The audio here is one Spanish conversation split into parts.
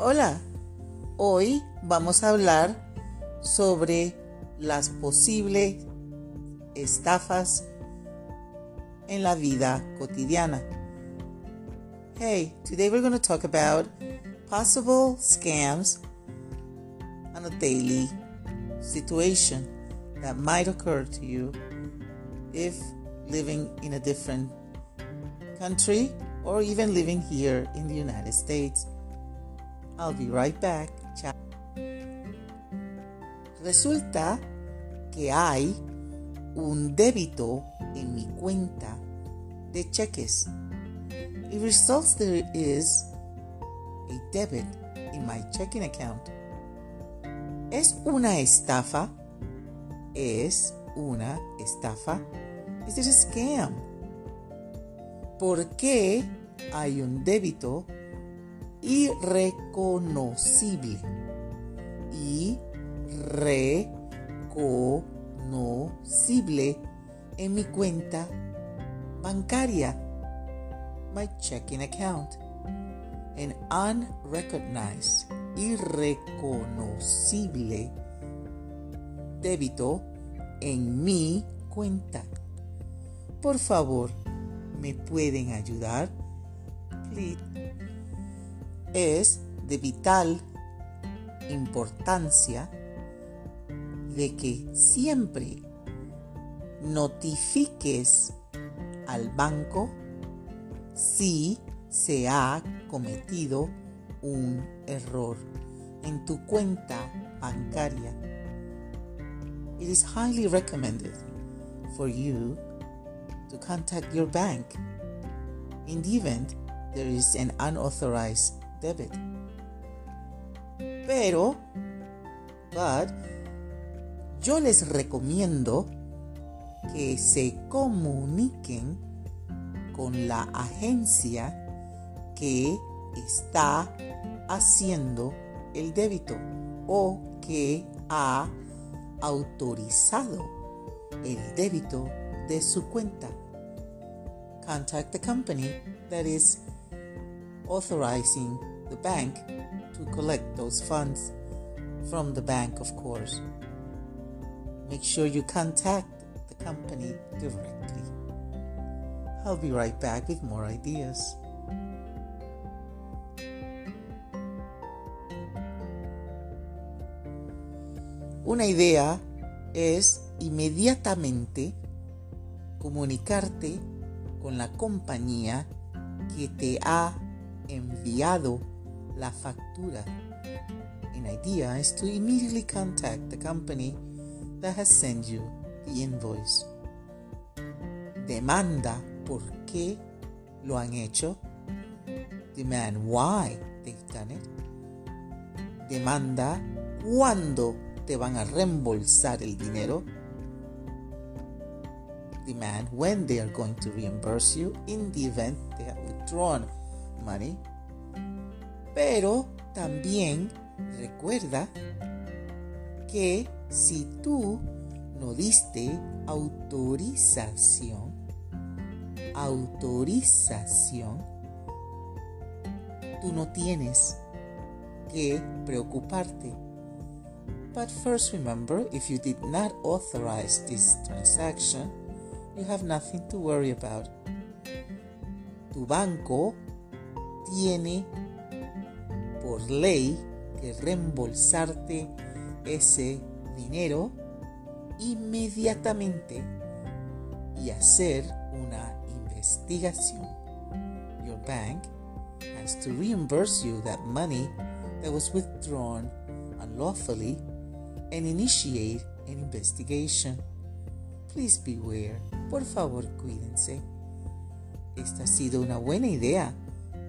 Hola, hoy vamos a hablar sobre las posibles estafas en la vida cotidiana. Hey, today we're going to talk about possible scams on a daily situation that might occur to you if living in a different country or even living here in the United States. I'll be right back. Resulta que hay un débito en mi cuenta de cheques. It results there is a debit in my checking account. ¿Es una estafa? ¿Es una estafa? A scam? ¿Por qué hay un débito irreconocible? Irreconocible en mi cuenta bancaria, my checking account. An unrecognized, irreconocible débito en mi cuenta. Por favor, ¿me pueden ayudar? Es de vital importancia de que siempre notifiques al banco si se ha cometido un error en tu cuenta bancaria. It is highly recommended for you to contact your bank in the event there is an unauthorized debit. Pero, but, yo les recomiendo que se comuniquen con la agencia que está haciendo el débito o que ha autorizado el débito de su cuenta. Contact the company that is authorizing the bank to collect those funds from the bank, of course. Make sure you contact the company directly. I'll be right back with more ideas. Una idea es inmediatamente comunicarte con la compañía que te ha enviado la factura. An idea is to immediately contact the company that has sent you the invoice. Demanda por qué lo han hecho. Demand why they've done it. Demanda cuándo te van a reembolsar el dinero. Demand when they are going to reimburse you in the event they have withdrawn money. Pero también recuerda que si tú no diste autorización, autorización, tú no tienes que preocuparte. But first remember, if you did not authorize this transaction, you have nothing to worry about. Tu banco tiene por ley que reembolsarte ese dinero inmediatamente y hacer una investigación. Your bank has to reimburse you that money that was withdrawn unlawfully and initiate an investigation. Please beware. Por favor, cuídense. Esta ha sido una buena idea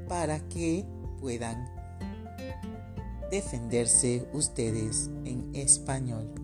para que puedan defenderse ustedes en español.